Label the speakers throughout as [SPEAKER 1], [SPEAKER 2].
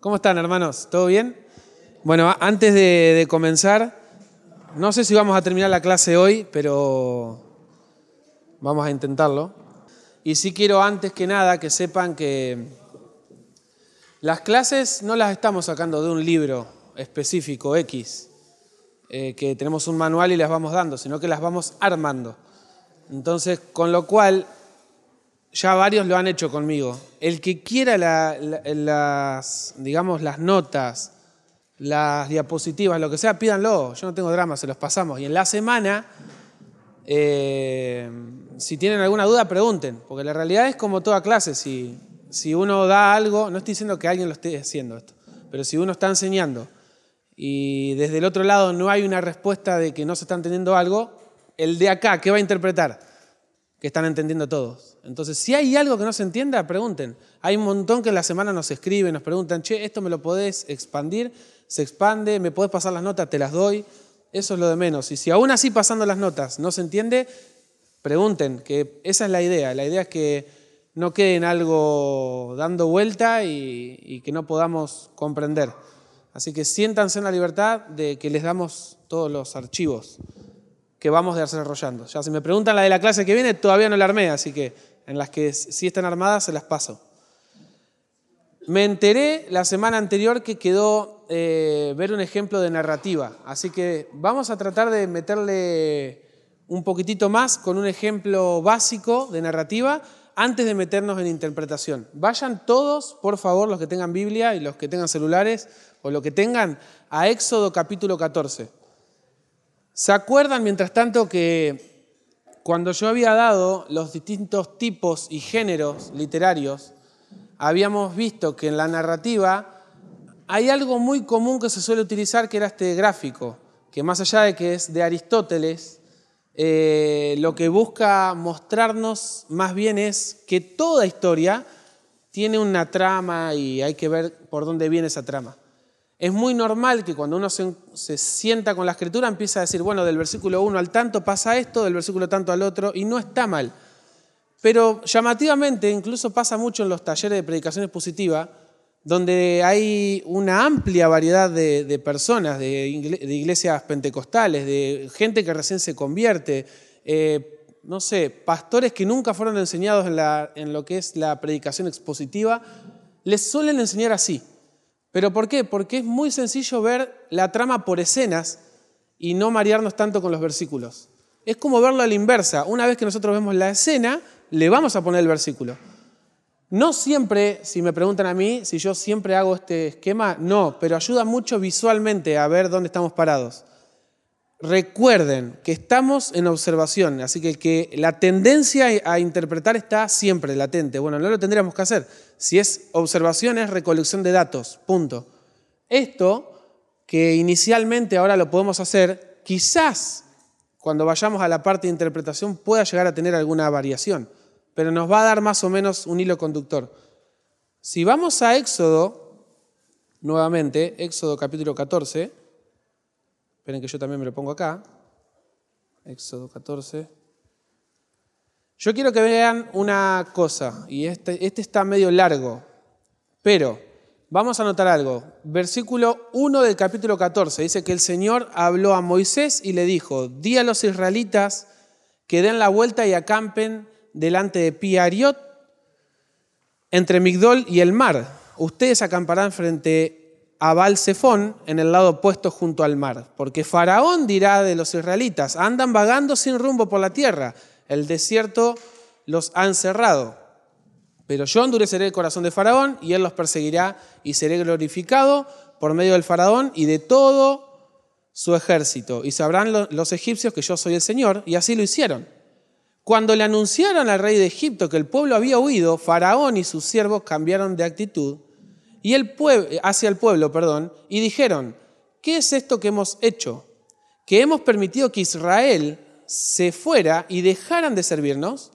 [SPEAKER 1] ¿Cómo están, hermanos? ¿Todo bien? Bueno, antes de, de, comenzar, no sé si vamos a terminar la clase hoy, pero vamos a intentarlo. Y sí quiero antes que nada que sepan que las clases no las estamos sacando de un libro específico X, eh, que tenemos un manual y las vamos dando, sino que las vamos armando. Entonces, con lo cual, ya varios lo han hecho conmigo. El que quiera las, digamos, las notas, las diapositivas, lo que sea, pídanlo. Yo no tengo drama, se los pasamos. Y en la semana, eh, si tienen alguna duda, pregunten. Porque la realidad es como toda clase. Si, si uno da algo, no estoy diciendo que alguien lo esté haciendo esto, pero si uno está enseñando y desde el otro lado no hay una respuesta de que no se está entendiendo algo, el de acá, ¿qué va a interpretar? Que están entendiendo todos. Entonces, si hay algo que no se entienda, pregunten. Hay un montón que en la semana nos escriben, nos preguntan, che, esto me lo podés expandir, se expande, me podés pasar las notas, te las doy. Eso es lo de menos. Y si aún así pasando las notas no se entiende, pregunten, que esa es la idea. La idea es que no quede en algo dando vuelta y, que no podamos comprender. Así que siéntanse en la libertad de que les damos todos los archivos que vamos desarrollando. Ya si me preguntan la de la clase que viene, todavía no la armé, así que en las que sí están armadas se las paso. Me enteré la semana anterior que quedó eh, ver un ejemplo de narrativa, así que vamos a tratar de meterle un poquitito más con un ejemplo básico de narrativa antes de meternos en interpretación. Vayan todos, por favor, los que tengan Biblia y los que tengan celulares, o lo que tengan, a Éxodo capítulo 14. ¿Se acuerdan, mientras tanto, que cuando yo había dado los distintos tipos y géneros literarios, habíamos visto que en la narrativa hay algo muy común que se suele utilizar, que era este gráfico, que más allá de que es de Aristóteles, eh, lo que busca mostrarnos más bien es que toda historia tiene una trama y hay que ver por dónde viene esa trama. Es muy normal que cuando uno se, sienta con la escritura empieza a decir, bueno, del versículo 1 al tanto pasa esto, del versículo tanto al otro, y no está mal. Pero llamativamente, incluso pasa mucho en los talleres de predicación expositiva, donde hay una amplia variedad de, personas, de, iglesias pentecostales, de gente que recién se convierte, eh, no sé, pastores que nunca fueron enseñados en, en lo que es la predicación expositiva, les suelen enseñar así. ¿Pero por qué? Porque es muy sencillo ver la trama por escenas y no marearnos tanto con los versículos. Es como verlo a la inversa. Una vez que nosotros vemos la escena, le vamos a poner el versículo. No siempre, si me preguntan a mí, si yo siempre hago este esquema, no, pero ayuda mucho visualmente a ver dónde estamos parados. Recuerden que estamos en observación, así que, la tendencia a interpretar está siempre latente. Bueno, no lo tendríamos que hacer. Si es observación, es recolección de datos, punto. Esto, que inicialmente ahora lo podemos hacer, quizás cuando vayamos a la parte de interpretación pueda llegar a tener alguna variación, pero nos va a dar más o menos un hilo conductor. Si vamos a Éxodo, nuevamente, Éxodo capítulo 14, Esperen que yo también me lo pongo acá. Éxodo 14. Yo quiero que vean una cosa, y este, este está medio largo, pero vamos a notar algo. Versículo 1 del capítulo 14 dice que el Señor habló a Moisés y le dijo, di a los israelitas que den la vuelta y acampen delante de Piariot, entre Migdol y el mar. Ustedes acamparán frente a Balsefón en el lado opuesto junto al mar, porque Faraón dirá de los israelitas, andan vagando sin rumbo por la tierra, el desierto los ha encerrado. Pero yo endureceré el corazón de Faraón y él los perseguirá y seré glorificado por medio del Faraón y de todo su ejército. Y sabrán los egipcios que yo soy el Señor, y así lo hicieron. Cuando le anunciaron al rey de Egipto que el pueblo había huido, Faraón y sus siervos cambiaron de actitud y el pueblo, hacia el pueblo, perdón, y dijeron, ¿qué es esto que hemos hecho? Que hemos permitido que Israel se fuera y dejaran de servirnos.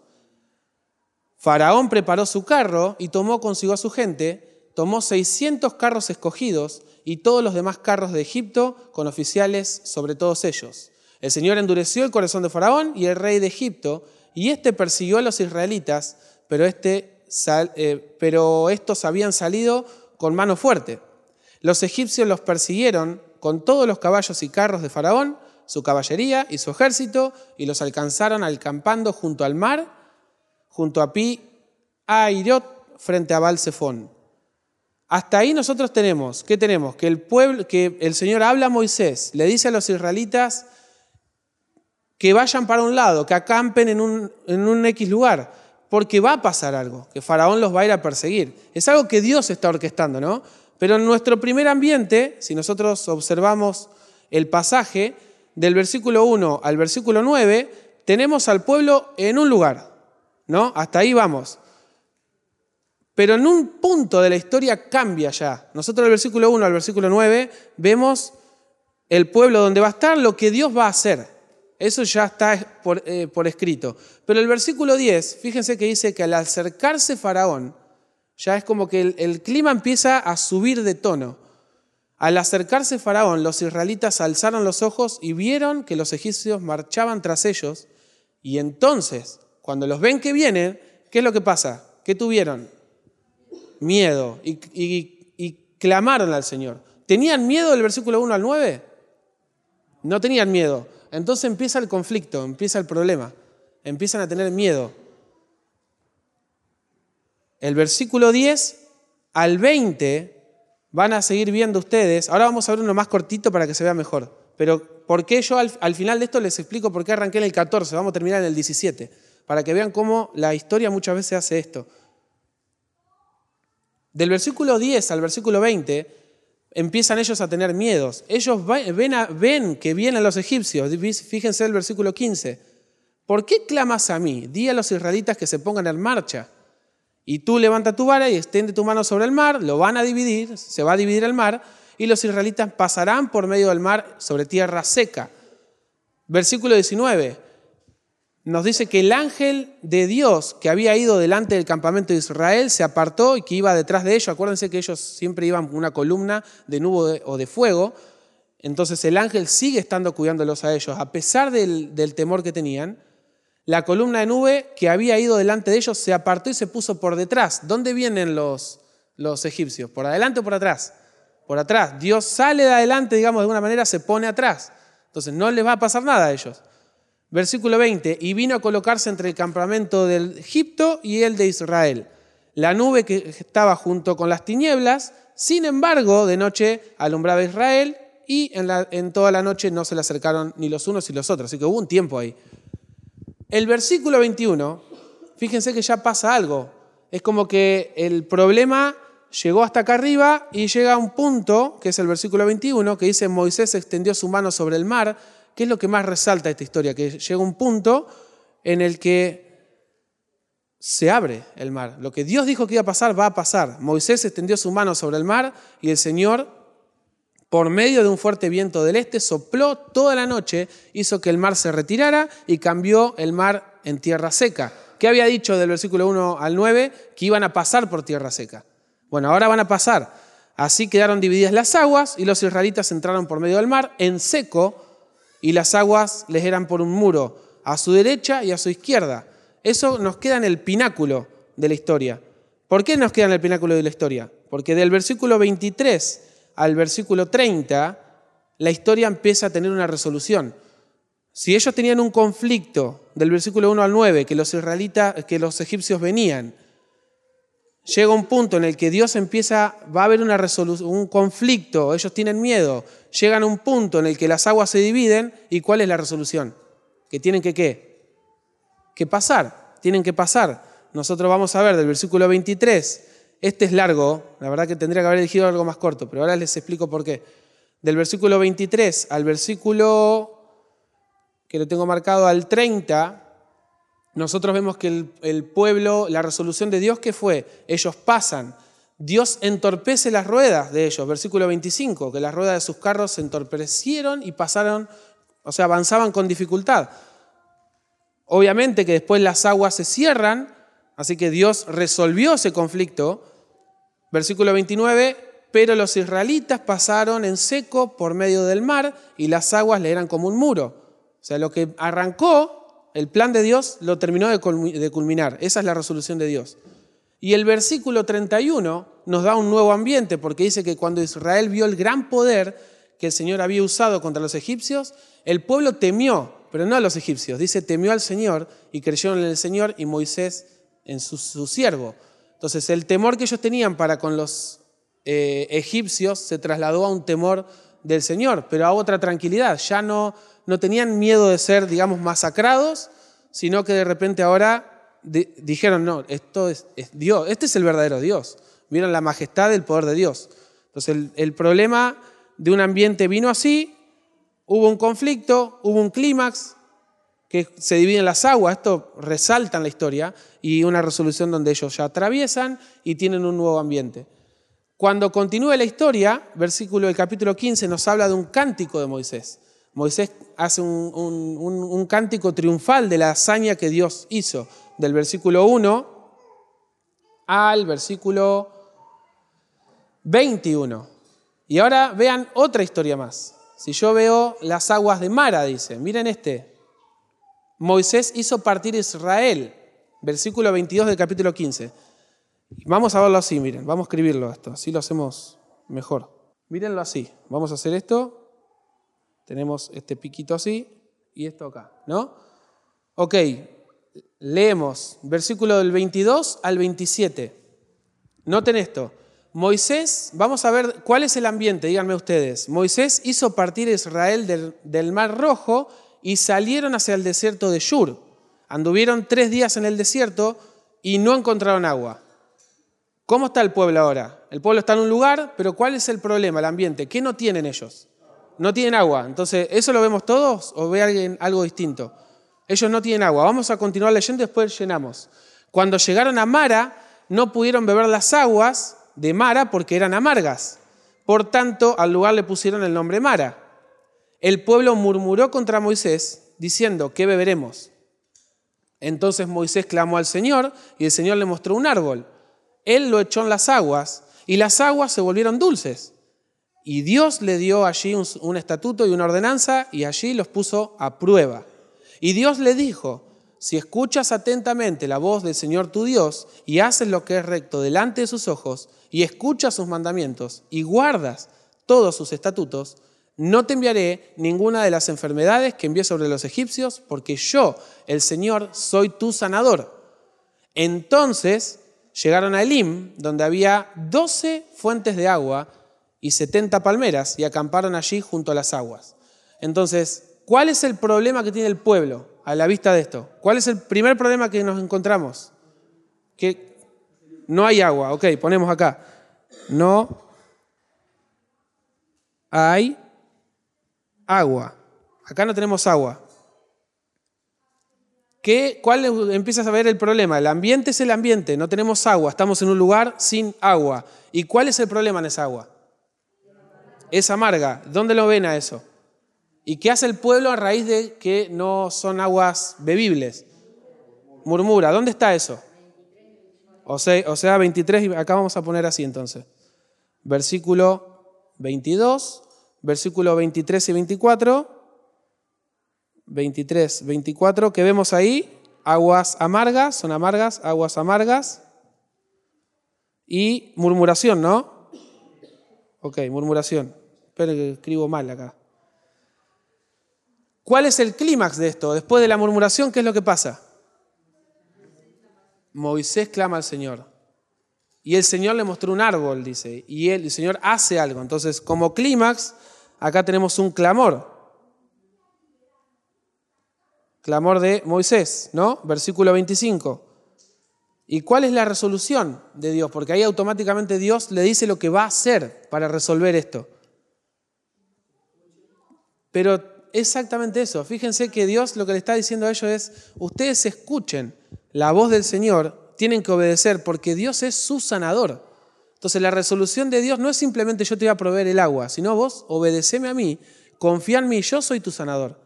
[SPEAKER 1] Faraón preparó su carro y tomó consigo a su gente, tomó 600 carros escogidos y todos los demás carros de Egipto con oficiales sobre todos ellos. El Señor endureció el corazón de Faraón y el rey de Egipto, y éste persiguió a los israelitas, pero, este, eh, pero estos habían salido con mano fuerte. Los egipcios los persiguieron con todos los caballos y carros de Faraón, su caballería y su ejército, y los alcanzaron alcampando junto al mar, junto a Pi Airot, frente a Balsefón. Hasta ahí nosotros tenemos, ¿qué tenemos? Que el pueblo, que el Señor habla a Moisés, le dice a los israelitas que vayan para un lado, que acampen en un, en un X lugar, porque va a pasar algo, que Faraón los va a ir a perseguir. Es algo que Dios está orquestando, ¿no? Pero en nuestro primer ambiente, si nosotros observamos el pasaje, del versículo 1 al versículo 9, tenemos al pueblo en un lugar, ¿no? Hasta ahí vamos. Pero en un punto de la historia cambia ya. Nosotros del versículo 1 al versículo 9 vemos el pueblo donde va a estar, lo que Dios va a hacer. Eso ya está por, eh, por escrito. Pero el versículo 10, fíjense que dice que al acercarse Faraón, ya es como que el, clima empieza a subir de tono. Al acercarse Faraón, los israelitas alzaron los ojos y vieron que los egipcios marchaban tras ellos. Y entonces, cuando los ven que vienen, ¿qué es lo que pasa? ¿Qué tuvieron? Miedo. Y, y clamaron al Señor. ¿Tenían miedo del versículo 1 al 9? No tenían miedo. Entonces empieza el conflicto, empieza el problema. Empiezan a tener miedo el versículo 10 al 20 van a seguir viendo ustedes. Ahora vamos a ver uno más cortito para que se vea mejor. Pero ¿por qué yo al, final de esto les explico por qué arranqué en el 14? Vamos a terminar en el 17, para que vean cómo la historia muchas veces hace esto. Del versículo 10 al versículo 20 empiezan ellos a tener miedos. Ellos ven, ven que vienen los egipcios. Fíjense el versículo 15. ¿Por qué clamas a mí? Di a los israelitas que se pongan en marcha. Y tú levanta tu vara y extiende tu mano sobre el mar, lo van a dividir, se va a dividir el mar, y los israelitas pasarán por medio del mar sobre tierra seca. Versículo 19 nos dice que el ángel de Dios que había ido delante del campamento de Israel se apartó y que iba detrás de ellos. Acuérdense que ellos siempre iban una columna de nube o de fuego. Entonces el ángel sigue estando cuidándolos a ellos, a pesar del, del temor que tenían. La columna de nube que había ido delante de ellos se apartó y se puso por detrás. ¿Dónde vienen los, los egipcios? ¿Por adelante o por atrás? Por atrás. Dios sale de adelante, digamos, de alguna manera se pone atrás. Entonces no les va a pasar nada a ellos. Versículo 20, y vino a colocarse entre el campamento del Egipto y el de Israel. La nube que estaba junto con las tinieblas, sin embargo, de noche alumbraba Israel y en, en toda la noche no se le acercaron ni los unos ni los otros. Así que hubo un tiempo ahí. El versículo 21, fíjense que ya pasa algo. Es como que el problema llegó hasta acá arriba y llega a un punto, que es el versículo 21, que dice Moisés extendió su mano sobre el mar, que es lo que más resalta esta historia, que llega un punto en el que se abre el mar. Lo que Dios dijo que iba a pasar, va a pasar. Moisés extendió su mano sobre el mar y el Señor por medio de un fuerte viento del este, sopló toda la noche, hizo que el mar se retirara y cambió el mar en tierra seca. ¿Qué había dicho del versículo 1 al 9? Que iban a pasar por tierra seca. Bueno, ahora van a pasar. Así quedaron divididas las aguas y los israelitas entraron por medio del mar en seco y las aguas les eran por un muro a su derecha y a su izquierda. Eso nos queda en el pináculo de la historia. ¿Por qué nos queda en el pináculo de la historia? Porque del versículo 23 al versículo 30, la historia empieza a tener una resolución. Si ellos tenían un conflicto del versículo 1 al 9, que los israelitas, que los egipcios venían, llega un punto en el que Dios empieza, va a haber una un conflicto, ellos tienen miedo, llegan a un punto en el que las aguas se dividen y ¿cuál es la resolución? Que tienen que qué? Que pasar, tienen que pasar. Nosotros vamos a ver del versículo 23 este es largo, la verdad que tendría que haber elegido algo más corto, pero ahora les explico por qué. Del versículo 23 al versículo que lo tengo marcado al 30, nosotros vemos que el, pueblo, la resolución de Dios, ¿qué fue? Ellos pasan. Dios entorpece las ruedas de ellos. Versículo 25, que las ruedas de sus carros se entorpecieron y pasaron, o sea, avanzaban con dificultad. Obviamente que después las aguas se cierran Así que Dios resolvió ese conflicto. Versículo 29, pero los israelitas pasaron en seco por medio del mar y las aguas le eran como un muro. O sea, lo que arrancó, el plan de Dios lo terminó de culminar. Esa es la resolución de Dios. Y el versículo 31 nos da un nuevo ambiente, porque dice que cuando Israel vio el gran poder que el Señor había usado contra los egipcios, el pueblo temió, pero no a los egipcios, dice temió al Señor y creyeron en el Señor y Moisés en su, siervo. Entonces el temor que ellos tenían para con los eh, egipcios se trasladó a un temor del Señor, pero a otra tranquilidad. Ya no, no tenían miedo de ser, digamos, masacrados, sino que de repente ahora dijeron, no, esto es, Dios, este es el verdadero Dios. Vieron la majestad del poder de Dios. Entonces el, el problema de un ambiente vino así, hubo un conflicto, hubo un clímax, que se dividen las aguas, esto resalta en la historia, y una resolución donde ellos ya atraviesan y tienen un nuevo ambiente. Cuando continúe la historia, versículo del capítulo 15 nos habla de un cántico de Moisés. Moisés hace un, un, cántico triunfal de la hazaña que Dios hizo, del versículo 1 al versículo 21. Y ahora vean otra historia más. Si yo veo las aguas de Mara, dice, miren este. Moisés hizo partir Israel, versículo 22 del capítulo 15. Vamos a verlo así, miren, vamos a escribirlo esto, así lo hacemos mejor. Mírenlo así, vamos a hacer esto. Tenemos este piquito así y esto acá, ¿no? Ok, leemos versículo del 22 al 27. Noten esto. Moisés, vamos a ver cuál es el ambiente, díganme ustedes. Moisés hizo partir a Israel del, Mar Rojo y salieron hacia el desierto de Shur. Anduvieron tres días en el desierto y no encontraron agua. ¿Cómo está el pueblo ahora? El pueblo está en un lugar, pero ¿cuál es el problema, el ambiente? ¿Qué no tienen ellos? No tienen agua. Entonces, ¿eso lo vemos todos o ve alguien algo distinto? Ellos no tienen agua. Vamos a continuar leyendo y después llenamos. Cuando llegaron a Mara, no pudieron beber las aguas de Mara porque eran amargas. Por tanto, al lugar le pusieron el nombre Mara. El pueblo murmuró contra Moisés, diciendo, ¿qué beberemos? Entonces Moisés clamó al Señor y el Señor le mostró un árbol él lo echó en las aguas y las aguas se volvieron dulces. Y Dios le dio allí un, estatuto y una ordenanza y allí los puso a prueba. Y Dios le dijo, si escuchas atentamente la voz del Señor tu Dios y haces lo que es recto delante de sus ojos y escuchas sus mandamientos y guardas todos sus estatutos, no te enviaré ninguna de las enfermedades que envié sobre los egipcios, porque yo, el Señor, soy tu sanador. Entonces llegaron a Elim, donde había doce fuentes de agua y setenta palmeras, y acamparon allí junto a las aguas. Entonces, ¿cuál es el problema que tiene el pueblo a la vista de esto? ¿Cuál es el primer problema que nos encontramos? Que no hay agua. Ok, ponemos acá. No hay agua. Acá no tenemos agua. ¿Cuál empiezas a ver el problema? El ambiente es el ambiente, no tenemos agua, estamos en un lugar sin agua. ¿Y cuál es el problema en esa agua? Es amarga. ¿Dónde lo ven a eso? ¿Y qué hace el pueblo a raíz de que no son aguas bebibles? Murmura. ¿Dónde está eso? O sea, o sea 23, acá vamos a poner así entonces. Versículo 22, versículo 23 y 24 23, 24, que vemos ahí, aguas amargas, son amargas, aguas amargas, y murmuración, ¿no? Ok, murmuración. Espero que escribo mal acá. ¿Cuál es el clímax de esto? Después de la murmuración, ¿qué es lo que pasa? Moisés clama al Señor. Y el Señor le mostró un árbol, dice. Y el Señor hace algo. Entonces, como clímax, acá tenemos un clamor. Clamor de Moisés, ¿no? Versículo 25. ¿Y cuál es la resolución de Dios? Porque ahí automáticamente Dios le dice lo que va a hacer para resolver esto. Pero exactamente eso. Fíjense que Dios lo que le está diciendo a ellos es, ustedes escuchen la voz del Señor, tienen que obedecer porque Dios es su sanador. Entonces la resolución de Dios no es simplemente yo te voy a proveer el agua, sino vos obedeceme a mí, confía en mí, yo soy tu sanador.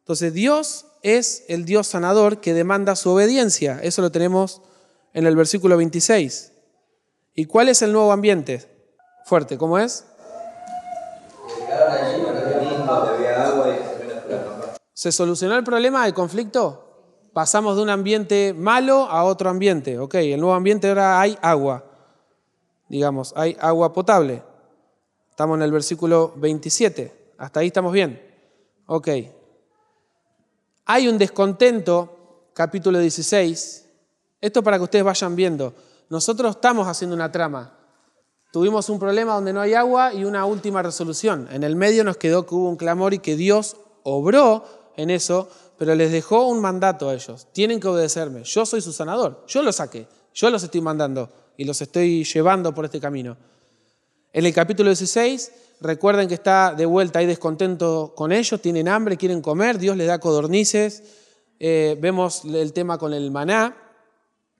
[SPEAKER 1] Entonces Dios es el Dios sanador que demanda su obediencia. Eso lo tenemos en el versículo 26. ¿Y cuál es el nuevo ambiente? Fuerte, ¿cómo es? ¿Se solucionó el problema del conflicto? Pasamos de un ambiente malo a otro ambiente. Ok, el nuevo ambiente ahora hay agua. digamos, hay agua potable. Estamos en el versículo 27. Hasta ahí estamos bien. Ok. Hay un descontento, capítulo 16. Esto para que ustedes vayan viendo. Nosotros estamos haciendo una trama. Tuvimos un problema donde no hay agua y una última resolución. En el medio nos quedó que hubo un clamor y que Dios obró en eso, pero les dejó un mandato a ellos. Tienen que obedecerme. Yo soy su sanador. Yo los saqué. Yo los estoy mandando y los estoy llevando por este camino. En el capítulo 16, recuerden que está de vuelta ahí descontento con ellos, tienen hambre, quieren comer, Dios les da codornices. Eh, vemos el tema con el maná.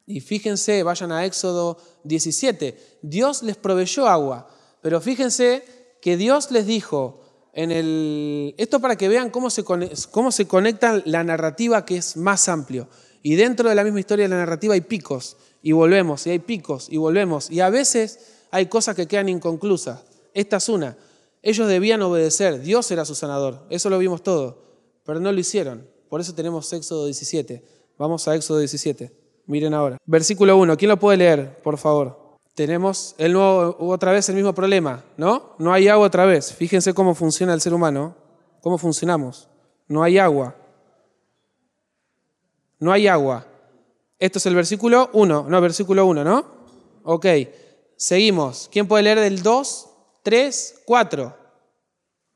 [SPEAKER 1] Y fíjense, vayan a Éxodo 17. Dios les proveyó agua, pero fíjense que Dios les dijo, en el, esto para que vean cómo se, cómo se conecta la narrativa que es más amplio. Y dentro de la misma historia de la narrativa hay picos y volvemos, y hay picos y volvemos. Y a veces hay cosas que quedan inconclusas. Esta es una. Ellos debían obedecer, Dios era su sanador, eso lo vimos todo, pero no lo hicieron. Por eso tenemos Éxodo 17. Vamos a Éxodo 17. Miren ahora. Versículo 1. ¿Quién lo puede leer, por favor? Tenemos el nuevo, otra vez el mismo problema, ¿no? No hay agua otra vez. Fíjense cómo funciona el ser humano, cómo funcionamos. No hay agua. No hay agua. Esto es el versículo 1, no, versículo 1, ¿no? Ok, seguimos. ¿Quién puede leer del 2, 3, 4?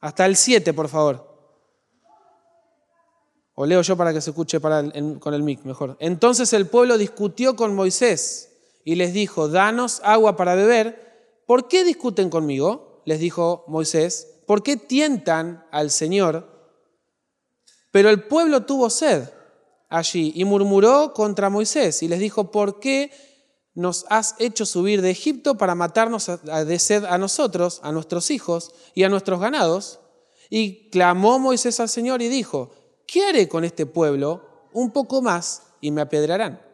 [SPEAKER 1] Hasta el 7, por favor. O leo yo para que se escuche con el mic mejor. Entonces el pueblo discutió con Moisés y les dijo, danos agua para beber. ¿Por qué discuten conmigo? Les dijo Moisés. ¿Por qué tientan al Señor? Pero el pueblo tuvo sed allí y murmuró contra Moisés y les dijo, ¿por qué nos has hecho subir de Egipto para matarnos de sed a nosotros, a nuestros hijos y a nuestros ganados? Y clamó Moisés al Señor y dijo, ¿qué haré con este pueblo? Un poco más y me apedrarán.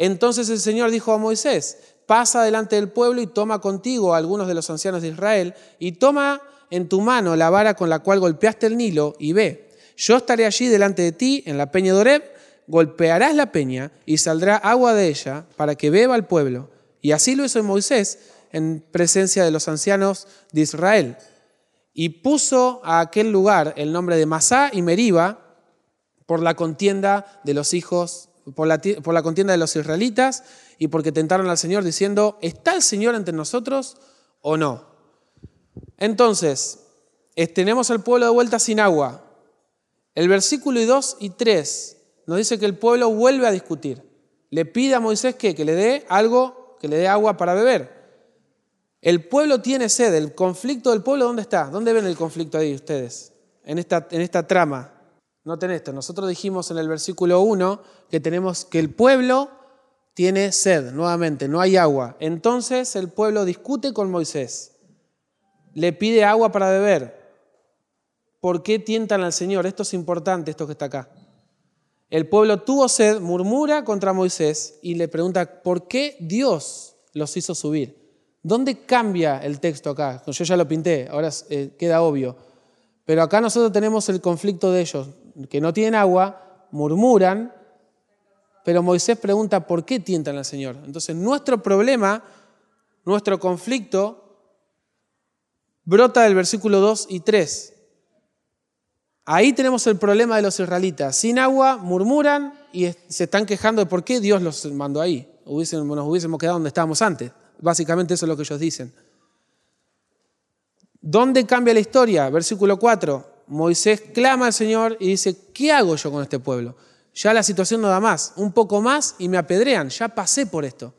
[SPEAKER 1] Entonces el Señor dijo a Moisés, pasa delante del pueblo y toma contigo a algunos de los ancianos de Israel y toma en tu mano la vara con la cual golpeaste el Nilo y ve, yo estaré allí delante de ti en la peña de Oreb golpearás la peña y saldrá agua de ella para que beba el pueblo. Y así lo hizo Moisés en presencia de los ancianos de Israel. Y puso a aquel lugar el nombre de Masá y Meriba por la contienda de los hijos, por la, contienda de los israelitas y porque tentaron al Señor diciendo, ¿está el Señor entre nosotros o no? Entonces, tenemos al pueblo de vuelta sin agua. El versículo 2 y 3 nos dice que el pueblo vuelve a discutir. Le pide a Moisés que, que le dé algo, que le dé agua para beber. El pueblo tiene sed, el conflicto del pueblo, ¿dónde está? ¿Dónde ven el conflicto ahí ustedes? En esta, en esta trama. Noten esto, nosotros dijimos en el versículo 1 que tenemos que el pueblo tiene sed, nuevamente, no hay agua. Entonces el pueblo discute con Moisés, le pide agua para beber. ¿Por qué tientan al Señor? Esto es importante, esto que está acá. El pueblo tuvo sed, murmura contra Moisés y le pregunta, ¿por qué Dios los hizo subir? ¿Dónde cambia el texto acá? Yo ya lo pinté, ahora eh, queda obvio. Pero acá nosotros tenemos el conflicto de ellos, que no tienen agua, murmuran, pero Moisés pregunta, ¿por qué tientan al Señor? Entonces nuestro problema, nuestro conflicto, brota del versículo 2 y 3. Ahí tenemos el problema de los israelitas. Sin agua, murmuran y se están quejando de por qué Dios los mandó ahí. nos hubiésemos quedado donde estábamos antes. Básicamente eso es lo que ellos dicen. ¿Dónde cambia la historia? Versículo 4. Moisés clama al Señor y dice, ¿qué hago yo con este pueblo? Ya la situación no da más, un poco más y me apedrean, ya pasé por esto.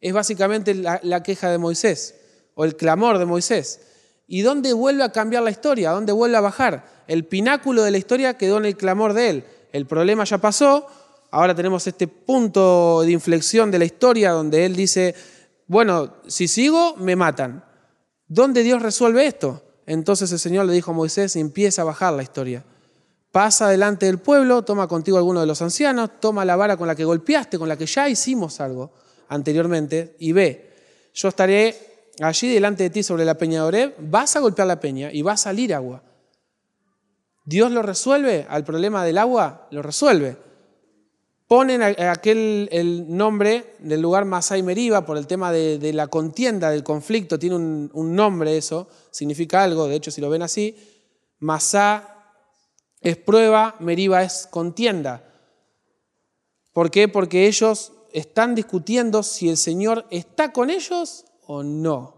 [SPEAKER 1] Es básicamente la, queja de Moisés o el clamor de Moisés. ¿Y dónde vuelve a cambiar la historia? ¿Dónde vuelve a bajar? El pináculo de la historia quedó en el clamor de él. El problema ya pasó, ahora tenemos este punto de inflexión de la historia donde él dice, bueno, si sigo, me matan. ¿Dónde Dios resuelve esto? Entonces el Señor le dijo a Moisés, empieza a bajar la historia. Pasa delante del pueblo, toma contigo alguno de los ancianos, toma la vara con la que golpeaste, con la que ya hicimos algo anteriormente, y ve, yo estaré allí delante de ti sobre la peña de Oreb, vas a golpear la peña y va a salir agua. ¿Dios lo resuelve al problema del agua? Lo resuelve. Ponen aquel el nombre del lugar Masai Meriba por el tema de, la contienda, del conflicto, tiene un, nombre eso, significa algo, de hecho si lo ven así, Masá es prueba, Meriba es contienda. ¿Por qué? Porque ellos están discutiendo si el Señor está con ellos o no.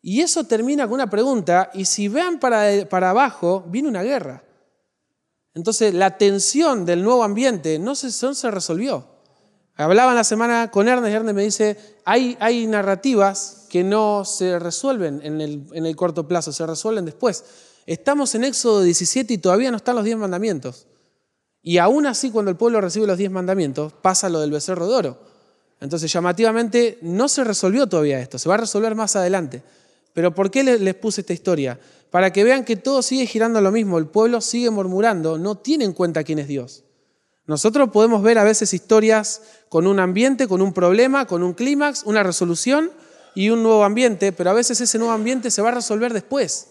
[SPEAKER 1] Y eso termina con una pregunta, y si vean para, para abajo, viene una guerra. Entonces la tensión del nuevo ambiente no se, se resolvió. Hablaba la semana con Ernest y Ernest me dice, hay, hay narrativas que no se resuelven en el, en el corto plazo, se resuelven después. Estamos en Éxodo 17 y todavía no están los diez mandamientos. Y aún así, cuando el pueblo recibe los diez mandamientos, pasa lo del becerro de oro. Entonces, llamativamente, no se resolvió todavía esto, se va a resolver más adelante. Pero ¿por qué les puse esta historia? Para que vean que todo sigue girando lo mismo, el pueblo sigue murmurando, no tiene en cuenta quién es Dios. Nosotros podemos ver a veces historias con un ambiente, con un problema, con un clímax, una resolución y un nuevo ambiente, pero a veces ese nuevo ambiente se va a resolver después.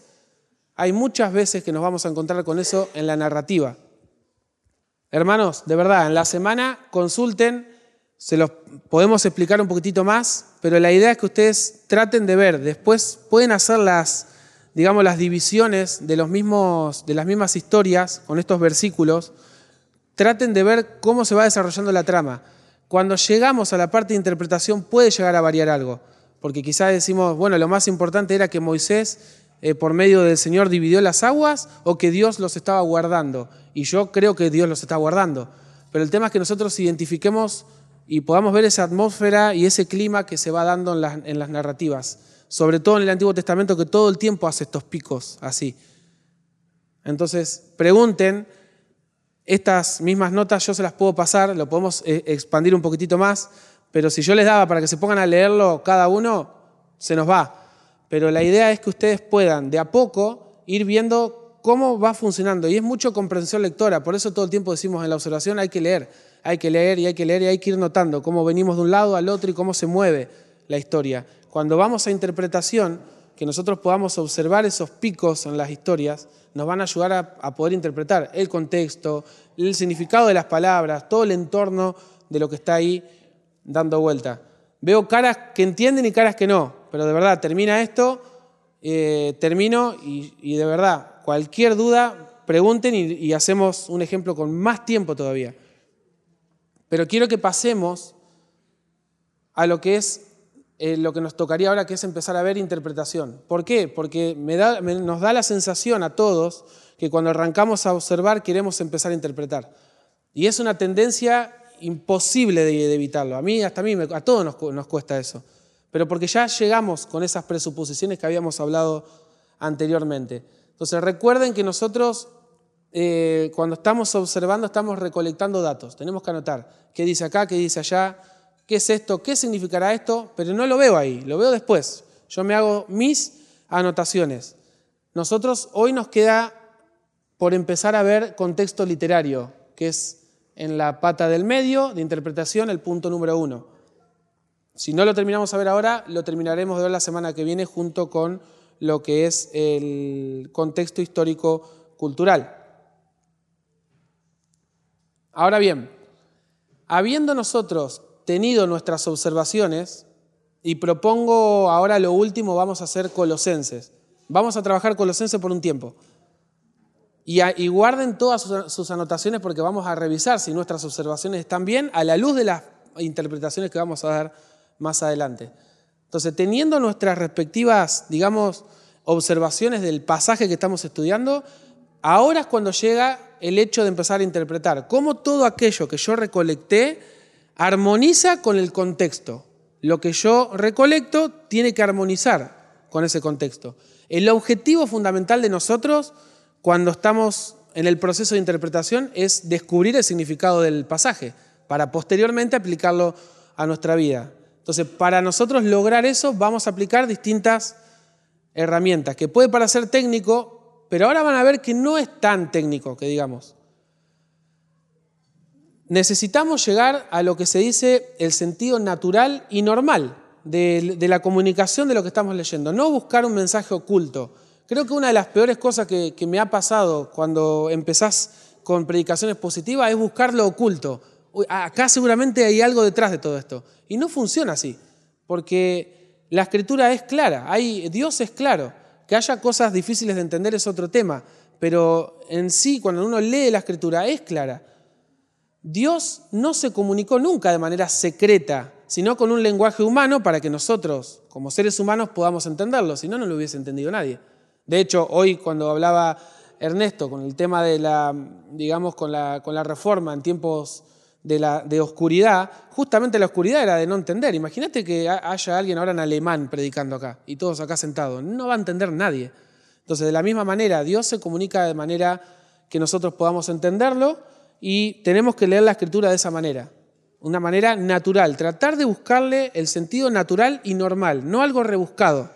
[SPEAKER 1] Hay muchas veces que nos vamos a encontrar con eso en la narrativa. Hermanos, de verdad, en la semana consulten, se los podemos explicar un poquitito más, pero la idea es que ustedes traten de ver, después pueden hacer las, digamos, las divisiones de, los mismos, de las mismas historias con estos versículos, traten de ver cómo se va desarrollando la trama. Cuando llegamos a la parte de interpretación puede llegar a variar algo, porque quizás decimos, bueno, lo más importante era que Moisés eh, por medio del Señor dividió las aguas o que Dios los estaba guardando. Y yo creo que Dios los está guardando. Pero el tema es que nosotros identifiquemos y podamos ver esa atmósfera y ese clima que se va dando en las, en las narrativas. Sobre todo en el Antiguo Testamento que todo el tiempo hace estos picos así. Entonces, pregunten, estas mismas notas yo se las puedo pasar, lo podemos eh, expandir un poquitito más, pero si yo les daba para que se pongan a leerlo cada uno, se nos va pero la idea es que ustedes puedan de a poco ir viendo cómo va funcionando. Y es mucho comprensión lectora, por eso todo el tiempo decimos en la observación hay que leer, hay que leer y hay que leer y hay que ir notando cómo venimos de un lado al otro y cómo se mueve la historia. Cuando vamos a interpretación, que nosotros podamos observar esos picos en las historias, nos van a ayudar a, poder interpretar el contexto, el significado de las palabras, todo el entorno de lo que está ahí dando vuelta. Veo caras que entienden y caras que no, pero de verdad, termina esto, eh, termino y, de verdad, cualquier duda, pregunten y, hacemos un ejemplo con más tiempo todavía. Pero quiero que pasemos a lo que es eh, lo que nos tocaría ahora, que es empezar a ver interpretación. ¿Por qué? Porque nos da la sensación a todos que cuando arrancamos a observar queremos empezar a interpretar. Y es una tendencia imposible de, evitarlo. A mí, hasta a mí, a todos nos, cuesta eso. Pero porque ya llegamos con esas presuposiciones que habíamos hablado anteriormente. Entonces recuerden que nosotros eh, cuando estamos observando estamos recolectando datos. Tenemos que anotar qué dice acá, qué dice allá, qué es esto, qué significará esto, pero no lo veo ahí, lo veo después. Yo me hago mis anotaciones. Nosotros hoy nos queda por empezar a ver contexto literario, que es en la pata del medio de interpretación el punto número uno. Si no lo terminamos a ver ahora, lo terminaremos de ver la semana que viene junto con lo que es el contexto histórico cultural. Ahora bien, habiendo nosotros tenido nuestras observaciones, y propongo ahora lo último, vamos a hacer colosenses. Vamos a trabajar colosenses por un tiempo. Y, guarden todas sus, anotaciones porque vamos a revisar si nuestras observaciones están bien a la luz de las interpretaciones que vamos a dar más adelante. Entonces, teniendo nuestras respectivas, digamos, observaciones del pasaje que estamos estudiando, ahora es cuando llega el hecho de empezar a interpretar cómo todo aquello que yo recolecté armoniza con el contexto. Lo que yo recolecto tiene que armonizar con ese contexto. El objetivo fundamental de nosotros cuando estamos en el proceso de interpretación es descubrir el significado del pasaje para posteriormente aplicarlo a nuestra vida. Entonces, para nosotros lograr eso vamos a aplicar distintas herramientas, que puede parecer técnico, pero ahora van a ver que no es tan técnico, que digamos. Necesitamos llegar a lo que se dice el sentido natural y normal de, la comunicación de lo que estamos leyendo, no buscar un mensaje oculto Creo que una de las peores cosas que, me ha pasado cuando empezás con predicaciones positivas es buscar lo oculto. acá seguramente hay algo detrás de todo esto. Y no funciona así, porque la escritura es clara, hay, Dios es claro. Que haya cosas difíciles de entender es otro tema, pero en sí, cuando uno lee la escritura, es clara. Dios no se comunicó nunca de manera secreta, sino con un lenguaje humano para que nosotros, como seres humanos, podamos entenderlo, si no, no lo hubiese entendido nadie. De hecho, hoy cuando hablaba Ernesto con el tema de la, digamos, con la, con la reforma en tiempos de, la, de oscuridad, justamente la oscuridad era de no entender. Imagínate que haya alguien ahora en alemán predicando acá y todos acá sentados. No va a entender nadie. Entonces, de la misma manera, Dios se comunica de manera que nosotros podamos entenderlo y tenemos que leer la escritura de esa manera, una manera natural, tratar de buscarle el sentido natural y normal, no algo rebuscado.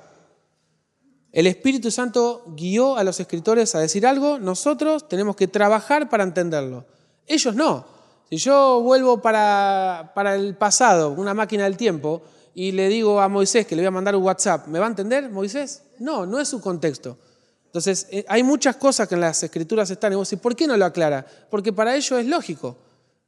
[SPEAKER 1] El Espíritu Santo guió a los escritores a decir algo, nosotros tenemos que trabajar para entenderlo. Ellos no. Si yo vuelvo para, para el pasado, una máquina del tiempo, y le digo a Moisés que le voy a mandar un WhatsApp, ¿me va a entender Moisés? No, no es su contexto. Entonces, eh, hay muchas cosas que en las escrituras están. Y vos decís, ¿por qué no lo aclara? Porque para ellos es lógico.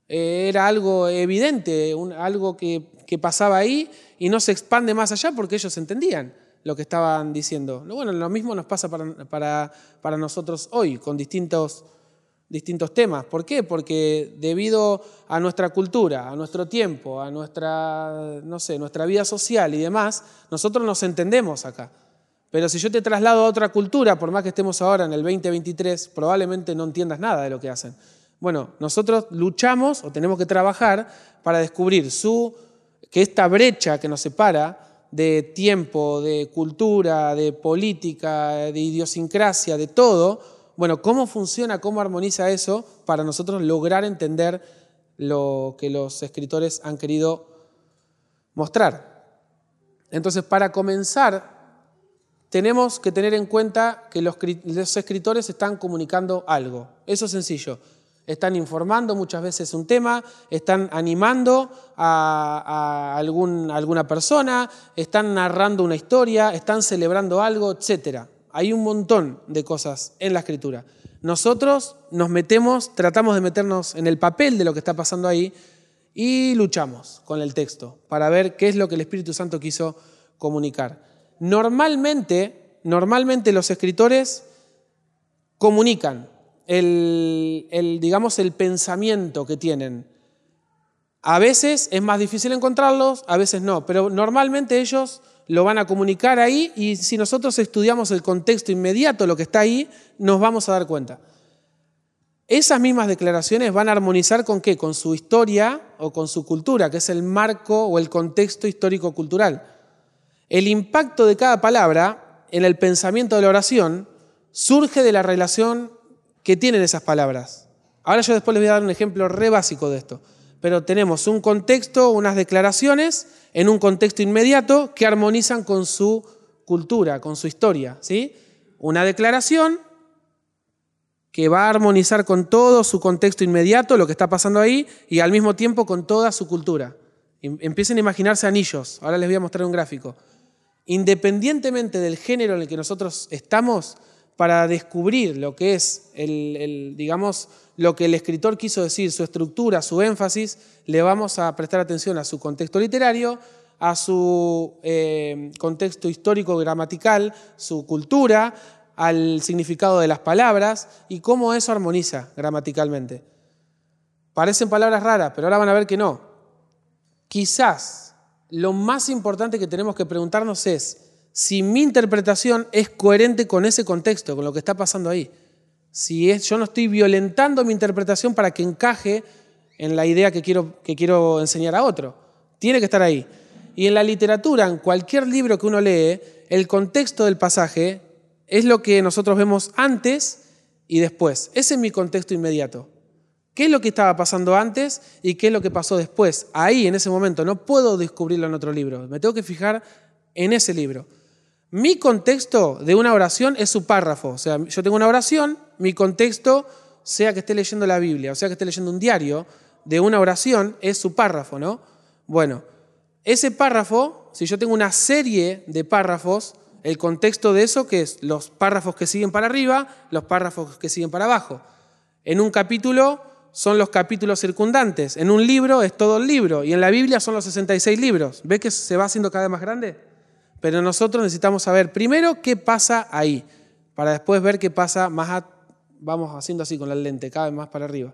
[SPEAKER 1] Eh, era algo evidente, algo que, pasaba ahí y no se expande más allá porque ellos entendían lo que estaban diciendo. Bueno, lo mismo nos pasa para, para nosotros hoy, con distintos distintos temas. ¿Por qué? Porque debido a nuestra cultura, a nuestro tiempo, a nuestra, no sé, nuestra vida social y demás, nosotros nos entendemos acá. Pero si yo te traslado a otra cultura, por más que estemos ahora en el 2023, probablemente no entiendas nada de lo que hacen. Bueno, nosotros luchamos o tenemos que trabajar para descubrir su, que esta brecha que nos separa de tiempo, de cultura, de política, de idiosincrasia, de todo, bueno, ¿cómo funciona, cómo armoniza eso para nosotros lograr entender lo que los escritores han querido mostrar? Entonces, para comenzar, tenemos que tener en cuenta que los, escritores están comunicando algo. Eso es sencillo. Están informando muchas veces un tema, están animando a, alguna persona, están narrando una historia, están celebrando algo, etcétera. Hay un montón de cosas en la escritura. Nosotros nos metemos, tratamos de meternos en el papel de lo que está pasando ahí y luchamos con el texto para ver qué es lo que el Espíritu Santo quiso comunicar. Normalmente, normalmente los escritores comunican el, digamos, el pensamiento que tienen. A veces es más difícil encontrarlos, a veces no, pero normalmente ellos lo van a comunicar ahí y si nosotros estudiamos el contexto inmediato, lo que está ahí, nos vamos a dar cuenta. Esas mismas declaraciones van a armonizar con qué? Con su historia o con su cultura, que es el marco o el contexto histórico-cultural. El impacto de cada palabra en el pensamiento de la oración surge de la relación que tienen esas palabras. Ahora yo después les voy a dar un ejemplo re básico de esto pero tenemos un contexto, unas declaraciones en un contexto inmediato que armonizan con su cultura, con su historia. ¿sí? Una declaración que va a armonizar con todo su contexto inmediato, lo que está pasando ahí, y al mismo tiempo con toda su cultura. Em, empiecen a imaginarse anillos. Ahora les voy a mostrar un gráfico. Independientemente del género en el que nosotros estamos, para descubrir lo que es el, digamos, lo que el escritor quiso decir, su estructura, su énfasis, le vamos a prestar atención a su contexto literario, a su eh, contexto histórico gramatical, su cultura, al significado de las palabras y cómo eso armoniza gramaticalmente. Parecen palabras raras, pero ahora van a ver que no. Quizás lo más importante que tenemos que preguntarnos es, si mi interpretación es coherente con ese contexto, con lo que está pasando ahí. Si yo no estoy violentando mi interpretación para que encaje en la idea que quiero, que quiero enseñar a otro. Tiene que estar ahí. Y en la literatura, en cualquier libro que uno lee, el contexto del pasaje es lo que nosotros vemos antes y después. Ese es mi contexto inmediato. ¿Qué es lo que estaba pasando antes y qué es lo que pasó después? Ahí, en ese momento, no puedo descubrirlo en otro libro. Me tengo que fijar en ese libro. Mi contexto de una oración es su párrafo. O sea, yo tengo una oración, mi contexto, sea que esté leyendo la Biblia, o sea que esté leyendo un diario de una oración, es su párrafo, ¿no? Bueno, ese párrafo, si yo tengo una serie de párrafos, el contexto de eso, que es los párrafos que siguen para arriba, los párrafos que siguen para abajo. En un capítulo son los capítulos circundantes. En un libro es todo el libro y en la Biblia son los 66 libros. ¿Ve que se va haciendo cada vez más grande? Pero nosotros necesitamos saber primero qué pasa ahí, para después ver qué pasa más, vamos haciendo así con la lente, cada vez más para arriba.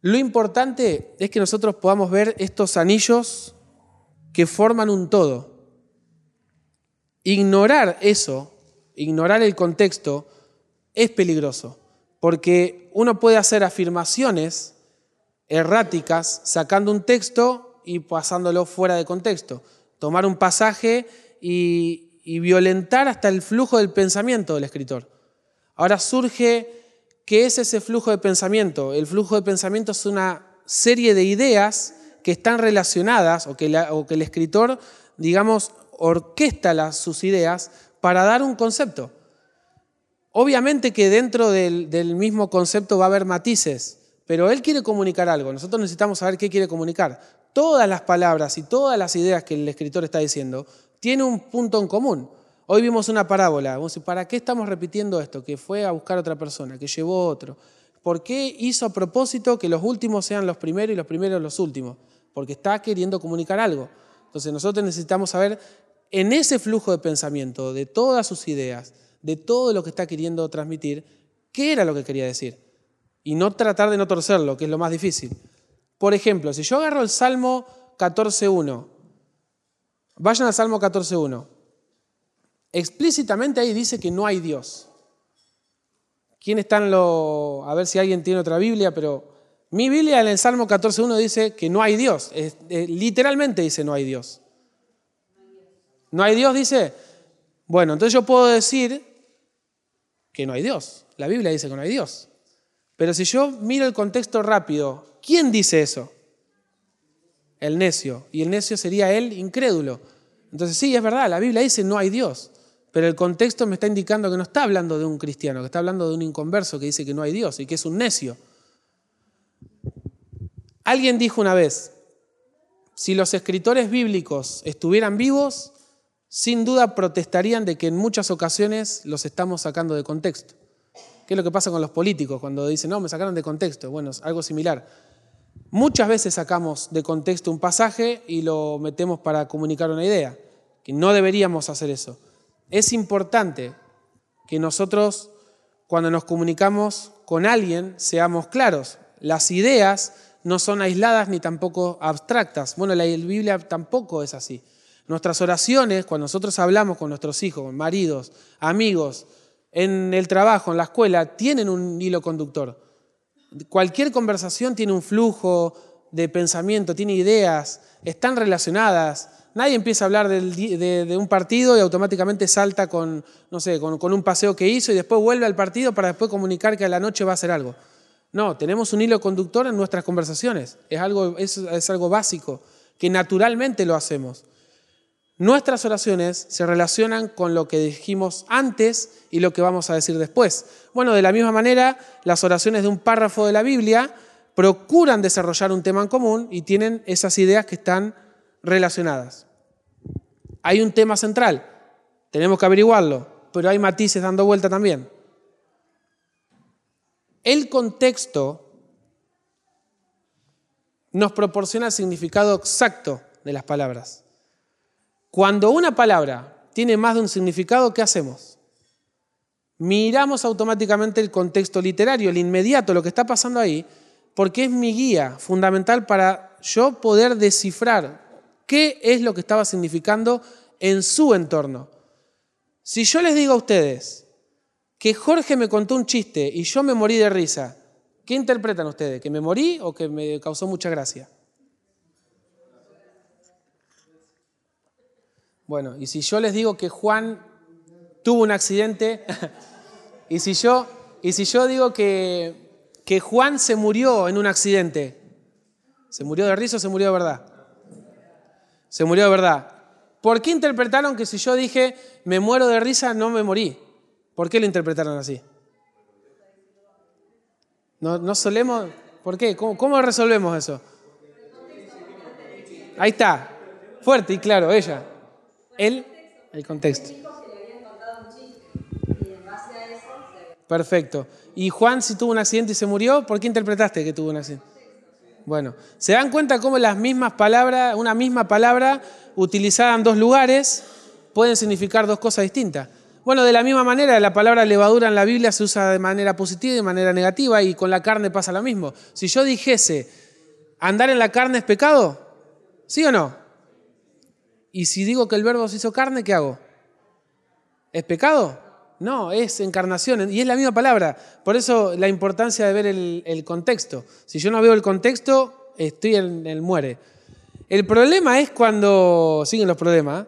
[SPEAKER 1] Lo importante es que nosotros podamos ver estos anillos que forman un todo. Ignorar eso, ignorar el contexto, es peligroso, porque uno puede hacer afirmaciones erráticas sacando un texto y pasándolo fuera de contexto. Tomar un pasaje y, violentar hasta el flujo del pensamiento del escritor. Ahora surge ¿Qué es ese flujo de pensamiento? El flujo de pensamiento es una serie de ideas que están relacionadas o que, el escritor, digamos, orquesta sus ideas para dar un concepto. Obviamente que dentro del, del mismo concepto va a haber matices, pero él quiere comunicar algo. Nosotros necesitamos saber qué quiere comunicar. Todas las palabras y todas las ideas que el escritor está diciendo tienen un punto en común. Hoy vimos una parábola. ¿Para qué estamos repitiendo esto? Que fue a buscar a otra persona, que llevó otro. ¿Por qué hizo a propósito que los últimos sean los primeros y los primeros los últimos? Porque está queriendo comunicar algo. Entonces nosotros necesitamos saber en ese flujo de pensamiento, de todas sus ideas, de todo lo que está queriendo transmitir, qué era lo que quería decir. Y no tratar de no torcerlo, que es lo más difícil. Por ejemplo, si yo agarro el Salmo 14.1, vayan al Salmo 14.1 explícitamente ahí dice que no hay Dios. ¿Quién está en lo.? A ver si alguien tiene otra Biblia, pero mi Biblia en el Salmo 14.1 dice que no hay Dios. literalmente dice no hay Dios. ¿No hay Dios? Dice. Bueno, entonces yo puedo decir que no hay Dios. La Biblia dice que no hay Dios. Pero si yo miro el contexto rápido, ¿quién dice eso? El necio. Y el necio sería el incrédulo. Entonces sí, es verdad, la Biblia dice no hay Dios. Pero el contexto me está indicando que no está hablando de un cristiano, que está hablando de un inconverso que dice que no hay Dios y que es un necio. Alguien dijo una vez, si los escritores bíblicos estuvieran vivos, sin duda protestarían de que en muchas ocasiones los estamos sacando de contexto. ¿Qué es lo que pasa con los políticos cuando dicen, no, me sacaron de contexto? Bueno, es algo similar. Muchas veces sacamos de contexto un pasaje y lo metemos para comunicar una idea, que no deberíamos hacer eso es importante que nosotros cuando nos comunicamos con alguien seamos claros. Las ideas no son aisladas ni tampoco abstractas. Bueno, la Biblia tampoco es así. Nuestras oraciones, cuando nosotros hablamos con nuestros hijos, maridos, amigos, en el trabajo, en la escuela, tienen un hilo conductor. Cualquier conversación tiene un flujo de pensamiento, tiene ideas, están relacionadas. Nadie empieza a hablar de, un partido y automáticamente salta con, no sé, con, un paseo que hizo y después vuelve al partido para después comunicar que a la noche va a hacer algo. No, tenemos un hilo conductor en nuestras conversaciones. Es algo, es algo básico, que naturalmente lo hacemos. Nuestras oraciones se relacionan con lo que dijimos antes y lo que vamos a decir después. Bueno, de la misma manera, las oraciones de un párrafo de la Biblia procuran desarrollar un tema en común y tienen esas ideas que están relacionadas. Hay un tema central, tenemos que averiguarlo, pero hay matices dando vuelta también. El contexto nos proporciona el significado exacto de las palabras. Cuando una palabra tiene más de un significado, ¿qué hacemos? Miramos automáticamente el contexto literario, el inmediato, lo que está pasando ahí, porque es mi guía fundamental para yo poder descifrar qué es lo que estaba significando en su entorno. Si yo les digo a ustedes que Jorge me contó un chiste y yo me morí de risa, ¿qué interpretan ustedes? ¿Que me morí o que me causó mucha gracia? Bueno, y si yo les digo que Juan tuvo un accidente, y si yo, y si yo digo que, que Juan se murió en un accidente, ¿se murió de risa o se murió de verdad? se murió de verdad. ¿Por qué interpretaron que si yo dije me muero de risa no me morí? ¿Por qué lo interpretaron así? No, no solemos. ¿Por qué? ¿Cómo, ¿Cómo resolvemos eso? Ahí está. Fuerte y claro, ella. Él, el contexto. Perfecto. ¿Y Juan si tuvo un accidente y se murió? ¿Por qué interpretaste que tuvo un accidente? Bueno, ¿se dan cuenta cómo las mismas palabras, una misma palabra utilizada en dos lugares pueden significar dos cosas distintas? Bueno, de la misma manera, la palabra levadura en la Biblia se usa de manera positiva y de manera negativa y con la carne pasa lo mismo. Si yo dijese, ¿andar en la carne es pecado? ¿Sí o no? Y si digo que el verbo se hizo carne, ¿qué hago? ¿Es pecado? No, es encarnación y es la misma palabra. Por eso la importancia de ver el, contexto. Si yo no veo el contexto, estoy en el muere. El problema es cuando, siguen los problemas,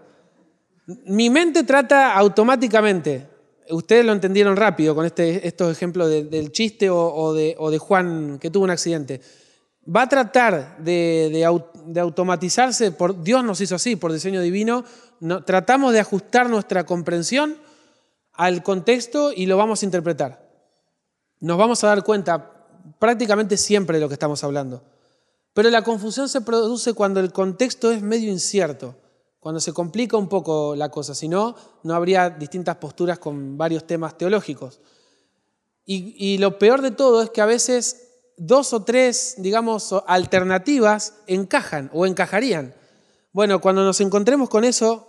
[SPEAKER 1] mi mente trata automáticamente, ustedes lo entendieron rápido con este, estos ejemplos del chiste o, de, Juan que tuvo un accidente. Va a tratar de, automatizarse, por, Dios nos hizo así, por diseño divino, tratamos de ajustar nuestra comprensión al contexto y lo vamos a interpretar. Nos vamos a dar cuenta prácticamente siempre de lo que estamos hablando. Pero la confusión se produce cuando el contexto es medio incierto cuando se complica un poco la cosa, si no, no habría distintas posturas con varios temas teológicos. Y, lo peor de todo es que a veces dos o tres, digamos, alternativas encajan o encajarían. Bueno, cuando nos encontremos con eso,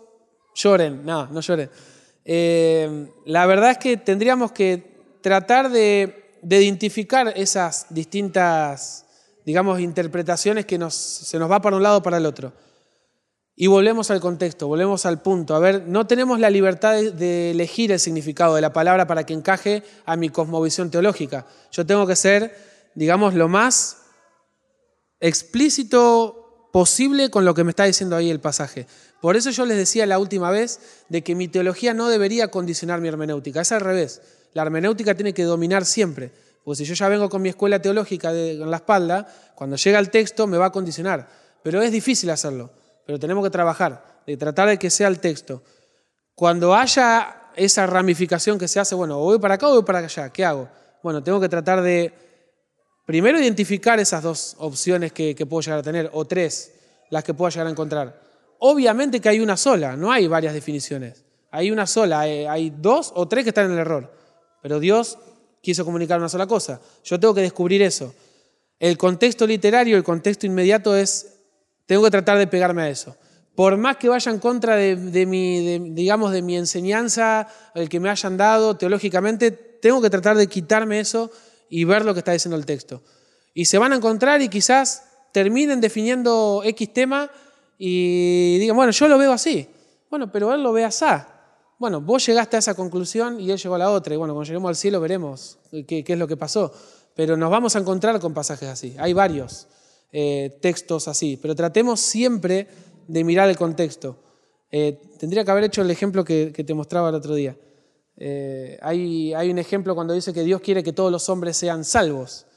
[SPEAKER 1] lloren, no, no lloren. Eh, la verdad es que tendríamos que tratar de, identificar esas distintas, digamos, interpretaciones que se nos va para un lado para el otro. Y volvemos al contexto, volvemos al punto. A ver, no tenemos la libertad de elegir el significado de la palabra para que encaje a mi cosmovisión teológica. Yo tengo que ser, digamos, lo más explícito posible con lo que me está diciendo ahí el pasaje. Por eso yo les decía la última vez de que mi teología no debería condicionar mi hermenéutica. Es al revés. La hermenéutica tiene que dominar siempre. Porque si yo ya vengo con mi escuela teológica en la espalda, cuando llega el texto me va a condicionar. Pero es difícil hacerlo pero tenemos que trabajar, de tratar de que sea el texto. Cuando haya esa ramificación que se hace, bueno, voy para acá o voy para allá, ¿qué hago? Bueno, tengo que tratar de primero identificar esas dos opciones que, puedo llegar a tener, o tres, las que puedo llegar a encontrar. Obviamente que hay una sola, no hay varias definiciones. Hay una sola, hay, eh, hay dos o tres que están en el error. Pero Dios quiso comunicar una sola cosa. Yo tengo que descubrir eso. El contexto literario, el contexto inmediato es tengo que tratar de pegarme a eso. Por más que vaya en contra de, mi, digamos, de mi enseñanza, el que me hayan dado teológicamente, tengo que tratar de quitarme eso y ver lo que está diciendo el texto. Y se van a encontrar y quizás terminen definiendo X tema y digan, bueno, yo lo veo así. Bueno, pero él lo ve así. Bueno, vos llegaste a esa conclusión y él llegó a la otra. Y bueno, cuando lleguemos al cielo veremos qué, qué es lo que pasó. Pero nos vamos a encontrar con pasajes así. Hay varios. Eh, textos así, pero tratemos siempre de mirar el contexto. Eh, tendría que haber hecho el ejemplo que, te mostraba el otro día. Eh, hay, un ejemplo cuando dice que Dios quiere que todos los hombres sean salvos,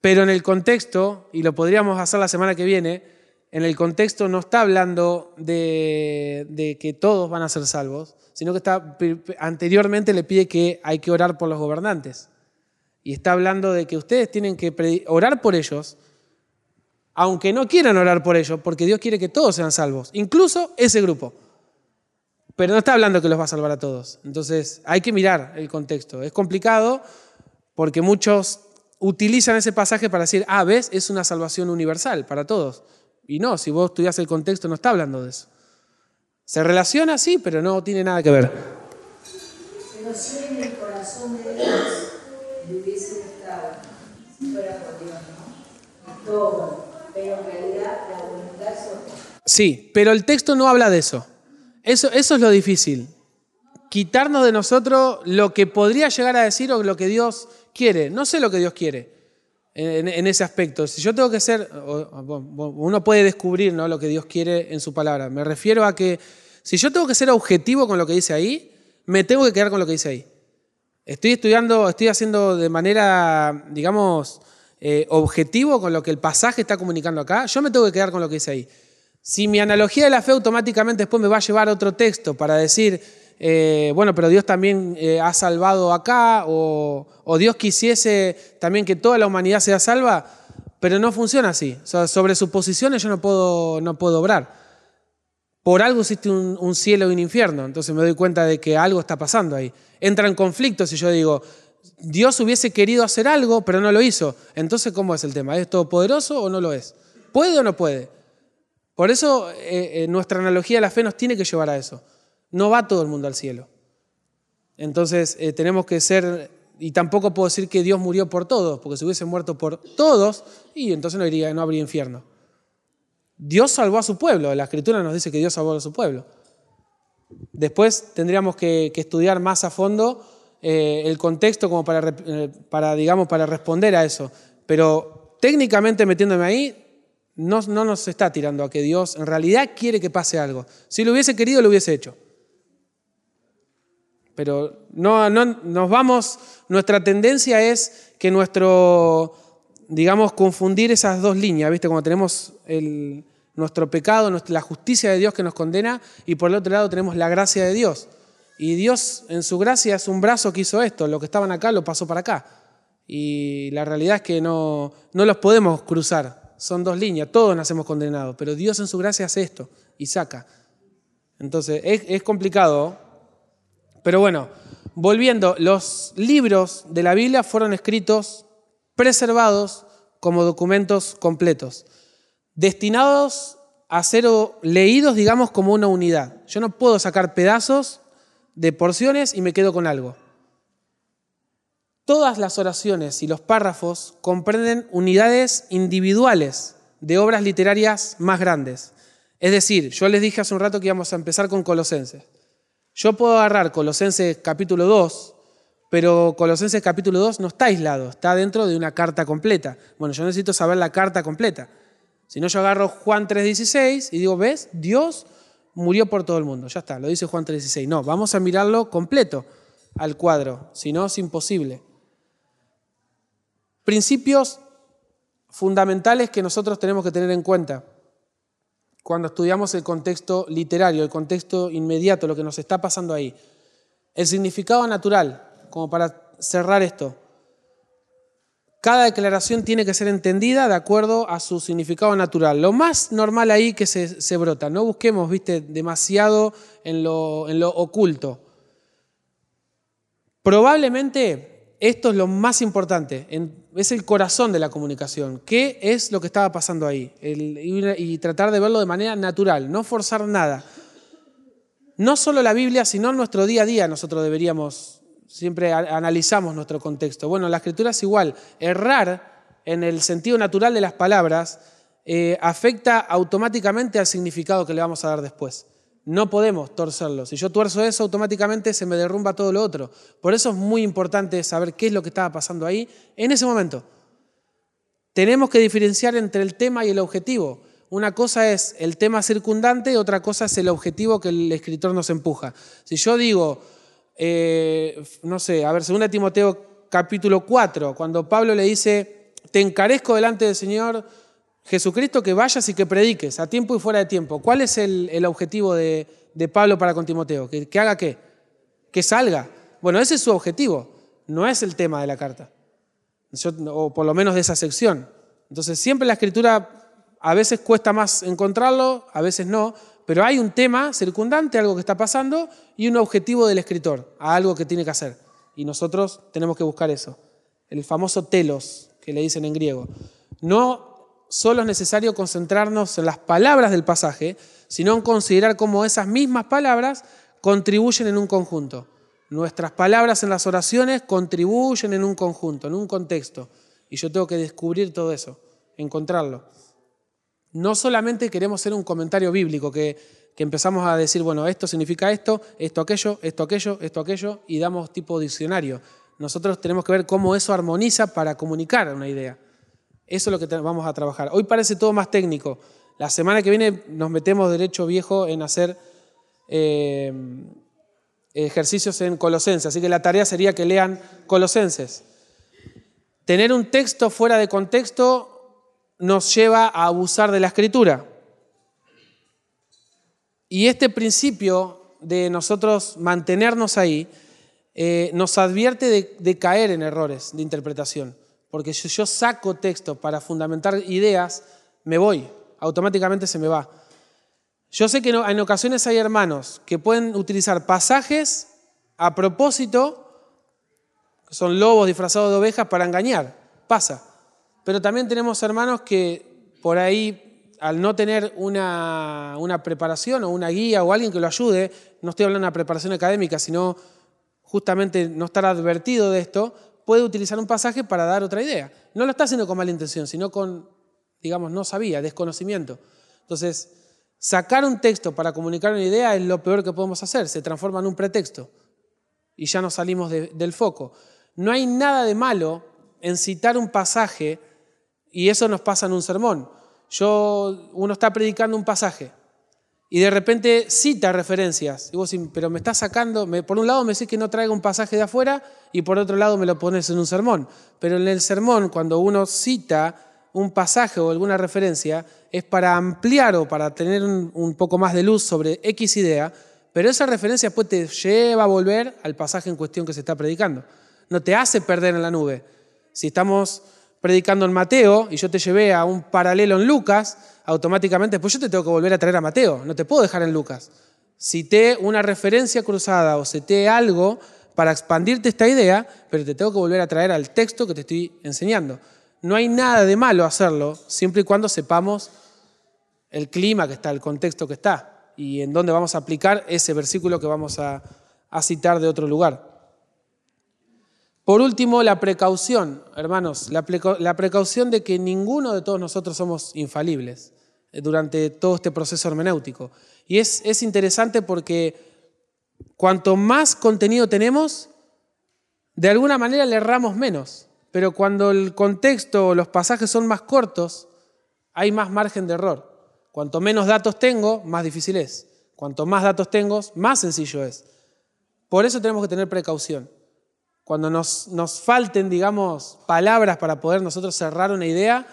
[SPEAKER 1] pero en el contexto, y lo podríamos hacer la semana que viene, en el contexto no está hablando de, de, que todos van a ser salvos, sino que está, anteriormente le pide que hay que orar por los gobernantes. Y está hablando de que ustedes tienen que orar por ellos, aunque no quieran orar por ellos, porque Dios quiere que todos sean salvos, incluso ese grupo. Pero no está hablando que los va a salvar a todos. Entonces hay que mirar el contexto. Es complicado porque muchos utilizan ese pasaje para decir, ah, ves, es una salvación universal para todos. Y no, si vos estudias el contexto no está hablando de eso. Se relaciona, sí, pero no tiene nada que ver.
[SPEAKER 2] Pero si en el corazón de Dios hubiese estado fuera por Dios, ¿no? Todo, pero en realidad la voluntad es
[SPEAKER 1] Sí, pero el texto no habla de eso. Eso, es lo difícil. Quitarnos de nosotros lo que podría llegar a decir o lo que Dios quiere. No sé lo que Dios quiere en, en ese aspecto. Si yo tengo que ser, uno puede descubrir ¿no? lo que Dios quiere en su palabra. Me refiero a que si yo tengo que ser objetivo con lo que dice ahí, me tengo que quedar con lo que dice ahí. Estoy estudiando, estoy haciendo de manera, digamos, eh, objetivo con lo que el pasaje está comunicando acá. Yo me tengo que quedar con lo que dice ahí. Si mi analogía de la fe automáticamente después me va a llevar a otro texto para decir, eh, bueno, pero Dios también eh, ha salvado acá, o, Dios quisiese también que toda la humanidad sea salva, pero no funciona así. sobre suposiciones yo no puedo, no puedo obrar. por algo existe un, un, cielo y un infierno. Entonces me doy cuenta de que algo está pasando ahí. Entra en conflicto si yo digo, Dios hubiese querido hacer algo, pero no lo hizo. Entonces, ¿cómo es el tema? ¿Es todopoderoso o no lo es? ¿Puede o no puede? Por eso eh, eh, nuestra analogía de la fe nos tiene que llevar a eso. No va todo el mundo al cielo. Entonces eh, tenemos que ser, y tampoco puedo decir que Dios murió por todos, porque si hubiese muerto por todos, y entonces no, no habría infierno. Dios salvó a su pueblo, la escritura nos dice que Dios salvó a su pueblo. Después tendríamos que, estudiar más a fondo el contexto como para, digamos, para responder a eso. Pero técnicamente metiéndome ahí, no, nos está tirando a que Dios en realidad quiere que pase algo. Si lo hubiese querido, lo hubiese hecho. Pero no, no nos vamos, nuestra tendencia es que nuestro, digamos, confundir esas dos líneas, ¿viste? Cuando tenemos el, nuestro pecado, la justicia de Dios que nos condena, y por el otro lado tenemos la gracia de Dios. Y Dios en su gracia es un brazo que hizo esto, lo que estaban acá lo pasó para acá. Y la realidad es que no, no los podemos cruzar son dos líneas, todos nacemos condenados, pero Dios en su gracia hace esto y saca. Entonces, es, complicado, pero bueno, volviendo, los libros de la Biblia fueron escritos, preservados como documentos completos, destinados a ser leídos, digamos, como una unidad. Yo no puedo sacar pedazos de porciones y me quedo con algo. Todas las oraciones y los párrafos comprenden unidades individuales de obras literarias más grandes. Es decir, yo les dije hace un rato que íbamos a empezar con Colosenses. Yo puedo agarrar Colosenses capítulo 2, pero Colosenses capítulo 2 no está aislado, está dentro de una carta completa. Bueno, yo necesito saber la carta completa. Si no, yo agarro Juan 3.16 y digo, ¿ves? Dios murió por todo el mundo. Ya está, lo dice Juan 3.16. No, vamos a mirarlo completo al cuadro, si no es imposible. Principios fundamentales que nosotros tenemos que tener en cuenta cuando estudiamos el contexto literario, el contexto inmediato, lo que nos está pasando ahí. El significado natural, como para cerrar esto. Cada declaración tiene que ser entendida de acuerdo a su significado natural. Lo más normal ahí que se, brota. No busquemos, viste, demasiado en lo, en lo oculto. Probablemente esto es lo más importante, es el corazón de la comunicación. ¿Qué es lo que estaba pasando ahí? y tratar de verlo de manera natural, no forzar nada. No solo la Biblia, sino nuestro día a día nosotros deberíamos, siempre analizamos nuestro contexto. Bueno, la escritura es igual. Errar en el sentido natural de las palabras eh, afecta automáticamente al significado que le vamos a dar después. No podemos torcerlo. Si yo tuerzo eso, automáticamente se me derrumba todo lo otro. Por eso es muy importante saber qué es lo que estaba pasando ahí en ese momento. Tenemos que diferenciar entre el tema y el objetivo. Una cosa es el tema circundante y otra cosa es el objetivo que el escritor nos empuja. Si yo digo, eh, no sé, a ver, según Timoteo capítulo 4, cuando Pablo le dice, te encarezco delante del Señor Jesucristo que vayas y que prediques a tiempo y fuera de tiempo. ¿Cuál es el, objetivo de, Pablo para con Timoteo? ¿Que, haga qué? Que salga. Bueno, ese es su objetivo, no es el tema de la carta, o por lo menos de esa sección. Entonces siempre la escritura a veces cuesta más encontrarlo, a veces no, pero hay un tema circundante, algo que está pasando, y un objetivo del escritor, a algo que tiene que hacer. Y nosotros tenemos que buscar eso. El famoso telos, que le dicen en griego. No solo es necesario concentrarnos en las palabras del pasaje, sino en considerar cómo esas mismas palabras contribuyen en un conjunto. Nuestras palabras en las oraciones contribuyen en un conjunto, en un contexto. Y yo tengo que descubrir todo eso, encontrarlo. No solamente queremos ser un comentario bíblico que, que empezamos a decir, bueno, esto significa esto, esto aquello, esto aquello, esto aquello, y damos tipo diccionario. Nosotros tenemos que ver cómo eso armoniza para comunicar una idea. Eso es lo que vamos a trabajar. Hoy parece todo más técnico. La semana que viene nos metemos derecho viejo en hacer eh, ejercicios en Colosenses, así que la tarea sería que lean Colosenses. Tener un texto fuera de contexto nos lleva a abusar de la escritura. Y este principio de nosotros mantenernos ahí eh, nos advierte de caer en errores de interpretación. Porque si yo saco texto para fundamentar ideas, me voy, automáticamente se me va. Yo sé que en ocasiones hay hermanos que pueden utilizar pasajes a propósito, que son lobos disfrazados de ovejas para engañar. Pasa. Pero también tenemos hermanos que por ahí, al no tener una, preparación o una guía o alguien que lo ayude, no estoy hablando de una preparación académica, sino justamente no estar advertido de esto, puede utilizar un pasaje para dar otra idea. No lo está haciendo con mala intención, sino con, digamos, no sabía, desconocimiento. Entonces, sacar un texto para comunicar una idea es lo peor que podemos hacer, se transforma en un pretexto y ya nos salimos del foco. No hay nada de malo en citar un pasaje y eso nos pasa en un sermón. Yo, uno está predicando un pasaje y de repente cita referencias. Y vos pero me estás sacando, por un lado me decís que no traiga un pasaje de afuera y por otro lado me lo pones en un sermón. Pero en el sermón, cuando uno cita un pasaje o alguna referencia, es para ampliar o para tener un, un poco más de luz sobre X idea, pero esa referencia después te lleva a volver al pasaje en cuestión que se está predicando. No te hace perder en la nube. Si estamos predicando en Mateo y yo te llevé a un paralelo en Lucas, automáticamente después yo te tengo que volver a traer a Mateo, no te puedo dejar en Lucas. Cité una referencia cruzada o cité algo para expandirte esta idea, pero te tengo que volver a traer al texto que te estoy enseñando. No hay nada de malo hacerlo, siempre y cuando sepamos el clima que está, el contexto que está y en dónde vamos a aplicar ese versículo que vamos a, citar de otro lugar. Por último, la precaución, hermanos, la, precaución de que ninguno de todos nosotros somos infalibles durante todo este proceso hermenéutico. Y es, es interesante porque cuanto más contenido tenemos, de alguna manera le erramos menos. Pero cuando el contexto o los pasajes son más cortos, hay más margen de error. Cuanto menos datos tengo, más difícil es. Cuanto más datos tengo, más sencillo es. Por eso tenemos que tener precaución. Cuando nos, nos falten, digamos, palabras para poder nosotros cerrar una idea,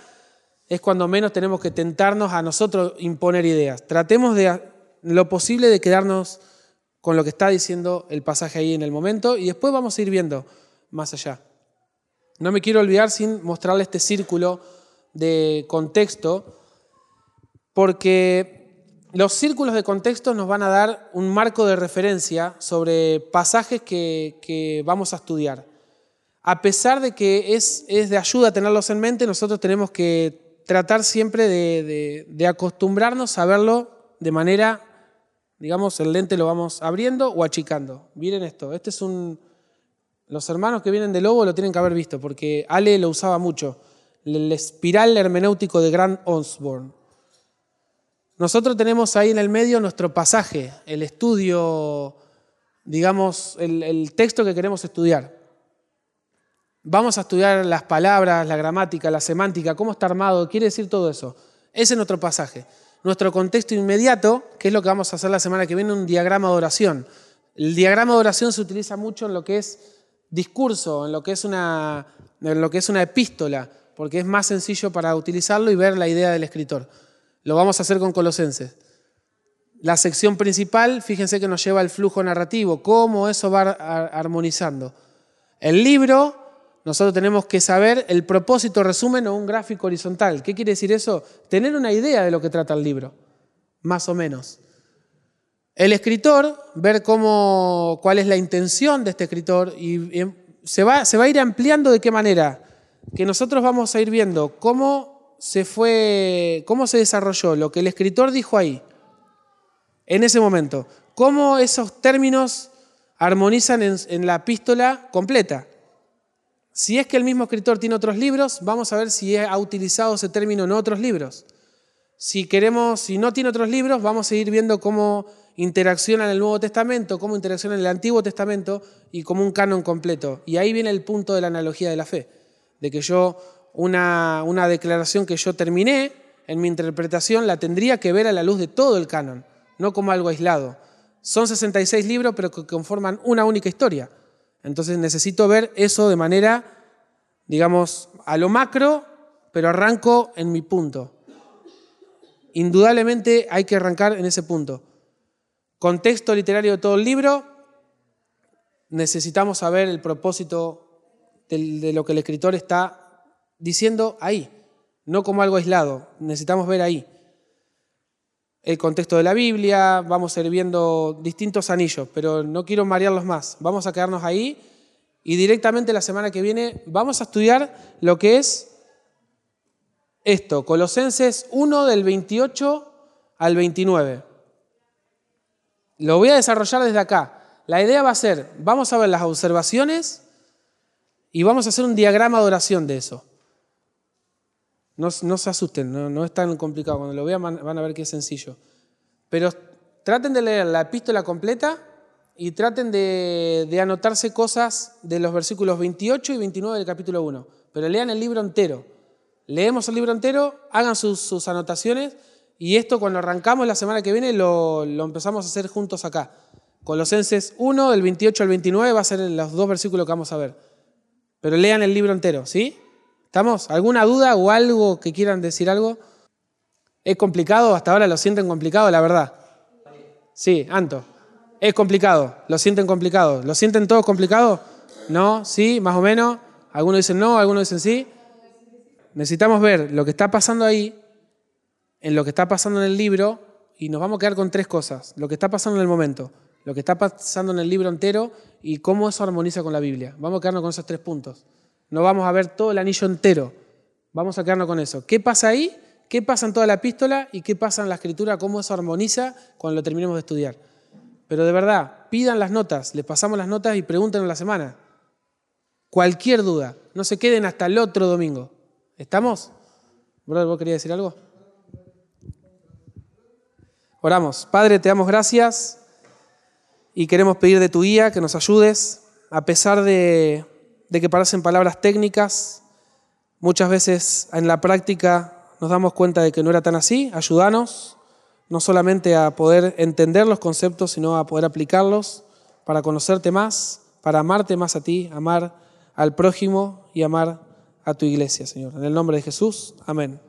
[SPEAKER 1] es cuando menos tenemos que tentarnos a nosotros imponer ideas. Tratemos de lo posible de quedarnos con lo que está diciendo el pasaje ahí en el momento y después vamos a ir viendo más allá. No me quiero olvidar sin mostrarle este círculo de contexto, porque los círculos de contexto nos van a dar un marco de referencia sobre pasajes que, vamos a estudiar. A pesar de que es, de ayuda tenerlos en mente, nosotros tenemos que tratar siempre de, acostumbrarnos a verlo de manera, digamos, el lente lo vamos abriendo o achicando. Miren esto, este es un... Los hermanos que vienen de Lobo lo tienen que haber visto, porque Ale lo usaba mucho. El espiral hermenéutico de Grant Osborne. Nosotros tenemos ahí en el medio nuestro pasaje, el estudio, digamos, el, texto que queremos estudiar. Vamos a estudiar las palabras, la gramática, la semántica, cómo está armado, quiere decir todo eso. Ese es nuestro pasaje. Nuestro contexto inmediato, que es lo que vamos a hacer la semana que viene, un diagrama de oración. El diagrama de oración se utiliza mucho en lo que es discurso, en lo que es una, en lo que es una epístola, porque es más sencillo para utilizarlo y ver la idea del escritor. Lo vamos a hacer con Colosenses. La sección principal, fíjense que nos lleva al flujo narrativo, cómo eso va armonizando. El libro, nosotros tenemos que saber el propósito resumen o un gráfico horizontal. ¿Qué quiere decir eso? Tener una idea de lo que trata el libro, más o menos. El escritor, ver cómo, cuál es la intención de este escritor y se va, se va a ir ampliando de qué manera. Que nosotros vamos a ir viendo cómo se fue, cómo se desarrolló lo que el escritor dijo ahí, en ese momento, cómo esos términos armonizan en, la epístola completa. Si es que el mismo escritor tiene otros libros, vamos a ver si ha utilizado ese término en otros libros. Si queremos, si no tiene otros libros, vamos a ir viendo cómo interacciona en el Nuevo Testamento, cómo interacciona en el Antiguo Testamento y como un canon completo. Y ahí viene el punto de la analogía de la fe, de que yo una, una declaración que yo terminé en mi interpretación la tendría que ver a la luz de todo el canon, no como algo aislado. Son 66 libros, pero que conforman una única historia. Entonces necesito ver eso de manera, digamos, a lo macro, pero arranco en mi punto. Indudablemente hay que arrancar en ese punto. Contexto literario de todo el libro, necesitamos saber el propósito de lo que el escritor está diciendo ahí, no como algo aislado, necesitamos ver ahí. El contexto de la Biblia, vamos a ir viendo distintos anillos, pero no quiero marearlos más. Vamos a quedarnos ahí y directamente la semana que viene vamos a estudiar lo que es esto, Colosenses 1 del 28 al 29. Lo voy a desarrollar desde acá. La idea va a ser, vamos a ver las observaciones y vamos a hacer un diagrama de oración de eso. No, se asusten, no, es tan complicado. Cuando lo vean van a ver que es sencillo. Pero traten de leer la epístola completa y traten de, anotarse cosas de los versículos 28 y 29 del capítulo 1. Pero lean el libro entero. Leemos el libro entero, hagan sus, anotaciones y esto cuando arrancamos la semana que viene lo, lo empezamos a hacer juntos acá. Colosenses 1, del 28 al 29, va a ser los dos versículos que vamos a ver. Pero lean el libro entero, ¿sí? ¿Estamos? ¿Alguna duda o algo que quieran decir algo? ¿Es complicado? Hasta ahora lo sienten complicado, la verdad. Sí, Anto. Es complicado, lo sienten complicado. ¿Lo sienten todos complicado? ¿No? ¿Sí? ¿Más o menos? Algunos dicen no, algunos dicen sí. Necesitamos ver lo que está pasando ahí, en lo que está pasando en el libro, y nos vamos a quedar con tres cosas. Lo que está pasando en el momento, lo que está pasando en el libro entero y cómo eso armoniza con la Biblia. Vamos a quedarnos con esos tres puntos. No vamos a ver todo el anillo entero. Vamos a quedarnos con eso. ¿Qué pasa ahí? ¿Qué pasa en toda la epístola? ¿Y qué pasa en la escritura? ¿Cómo eso armoniza cuando lo terminemos de estudiar? Pero de verdad, pidan las notas, les pasamos las notas y pregunten en la semana. Cualquier duda, no se queden hasta el otro domingo. ¿Estamos? Brother, ¿vos querías decir algo? Oramos. Padre, te damos gracias y queremos pedir de tu guía que nos ayudes, a pesar de, de que parecen palabras técnicas, muchas veces en la práctica nos damos cuenta de que no era tan así. Ayúdanos no solamente a poder entender los conceptos, sino a poder aplicarlos para conocerte más, para amarte más a ti, amar al prójimo y amar a tu iglesia, Señor. En el nombre de Jesús, amén.